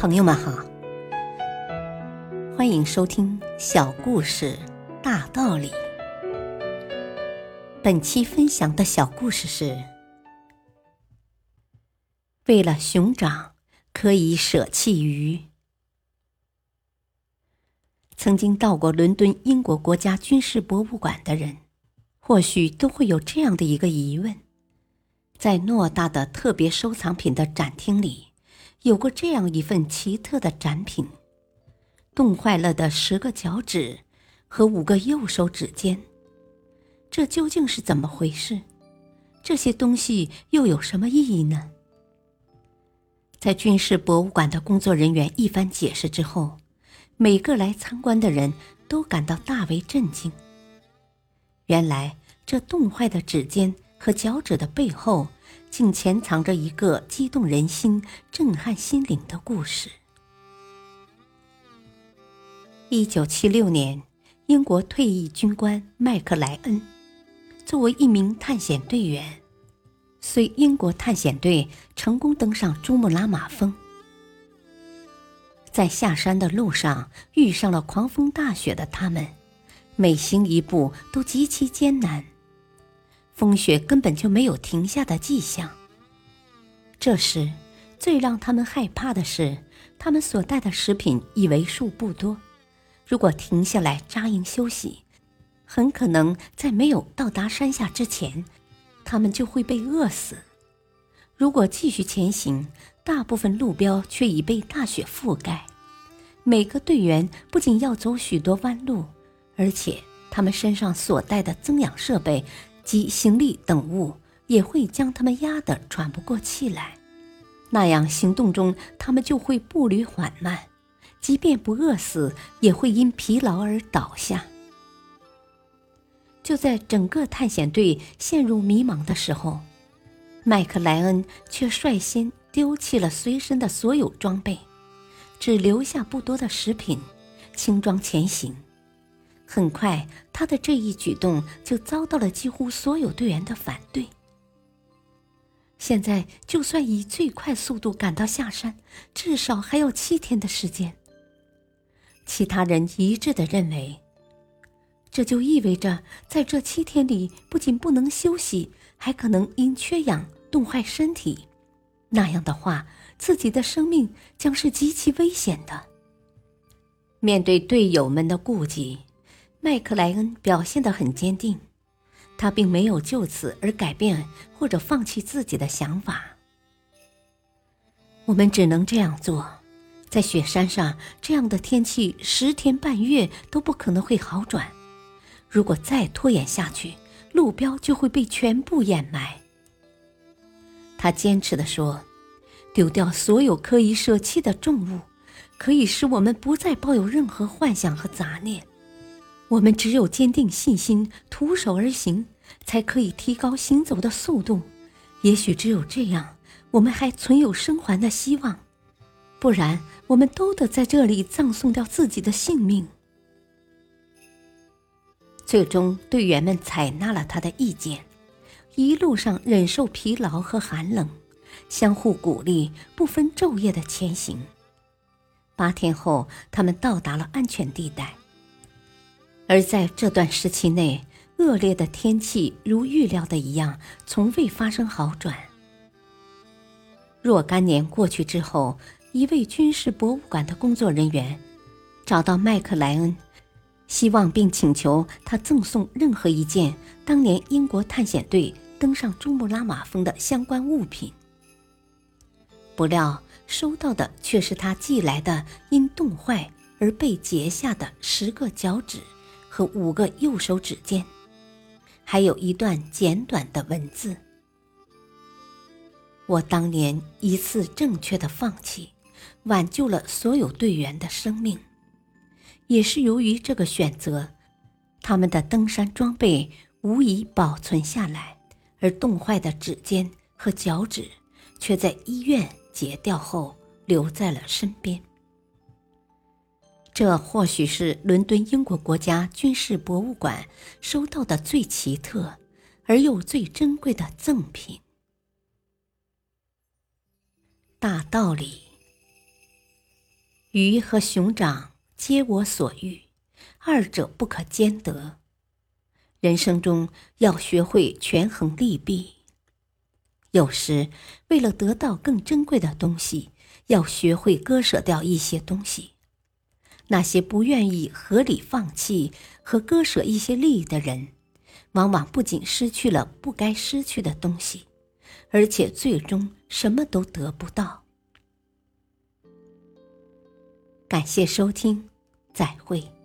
朋友们好，欢迎收听小故事大道理。本期分享的小故事是：为了熊掌可以舍弃鱼。曾经到过伦敦英国国家军事博物馆的人，或许都会有这样的一个疑问：在偌大的特别收藏品的展厅里。有过这样一份奇特的展品：冻坏了的十个脚趾和五个右手指尖。这究竟是怎么回事？这些东西又有什么意义呢？在军事博物馆的工作人员一番解释之后，每个来参观的人都感到大为震惊。原来，这冻坏的指尖和脚趾的背后。竟潜藏着一个激动人心、震撼心灵的故事。一九七六年，英国退役军官麦克莱恩作为一名探险队员，随英国探险队成功登上珠穆朗玛峰。在下山的路上遇上了狂风大雪的他们，每行一步都极其艰难。风雪根本就没有停下的迹象。这时，最让他们害怕的是，他们所带的食品已为数不多。如果停下来扎营休息，很可能在没有到达山下之前，他们就会被饿死。如果继续前行，大部分路标却已被大雪覆盖。每个队员不仅要走许多弯路，而且他们身上所带的增氧设备。及行李等物也会将他们压得喘不过气来，那样行动中他们就会步履缓慢，即便不饿死，也会因疲劳而倒下。就在整个探险队陷入迷茫的时候，麦克莱恩却率先丢弃了随身的所有装备，只留下不多的食品，轻装前行。很快，他的这一举动就遭到了几乎所有队员的反对。现在，就算以最快速度赶到下山，至少还要七天的时间。其他人一致的认为，这就意味着在这七天里，不仅不能休息，还可能因缺氧冻坏身体。那样的话，自己的生命将是极其危险的。面对队友们的顾忌。麦克莱恩表现得很坚定，他并没有就此而改变或者放弃自己的想法。我们只能这样做，在雪山上，这样的天气十天半月都不可能会好转。如果再拖延下去，路标就会被全部掩埋。他坚持地说：“丢掉所有可以舍弃的重物，可以使我们不再抱有任何幻想和杂念。”我们只有坚定信心，徒手而行，才可以提高行走的速度。也许只有这样，我们还存有生还的希望。不然，我们都得在这里葬送掉自己的性命。最终，队员们采纳了他的意见，一路上忍受疲劳和寒冷，相互鼓励，不分昼夜的前行。八天后，他们到达了安全地带。而在这段时期内，恶劣的天气如预料的一样，从未发生好转。若干年过去之后，一位军事博物馆的工作人员找到麦克莱恩，希望并请求他赠送任何一件当年英国探险队登上珠穆朗玛峰的相关物品。不料收到的却是他寄来的因冻坏而被截下的十个脚趾。和五个右手指尖，还有一段简短的文字。我当年一次正确的放弃，挽救了所有队员的生命，也是由于这个选择，他们的登山装备无疑保存下来，而冻坏的指尖和脚趾却在医院截掉后留在了身边。这或许是伦敦英国国家军事博物馆收到的最奇特而又最珍贵的赠品。大道理，鱼和熊掌皆我所欲，二者不可兼得。人生中要学会权衡利弊。有时，为了得到更珍贵的东西，要学会割舍掉一些东西。那些不愿意合理放弃和割舍一些利益的人，往往不仅失去了不该失去的东西，而且最终什么都得不到。感谢收听，再会。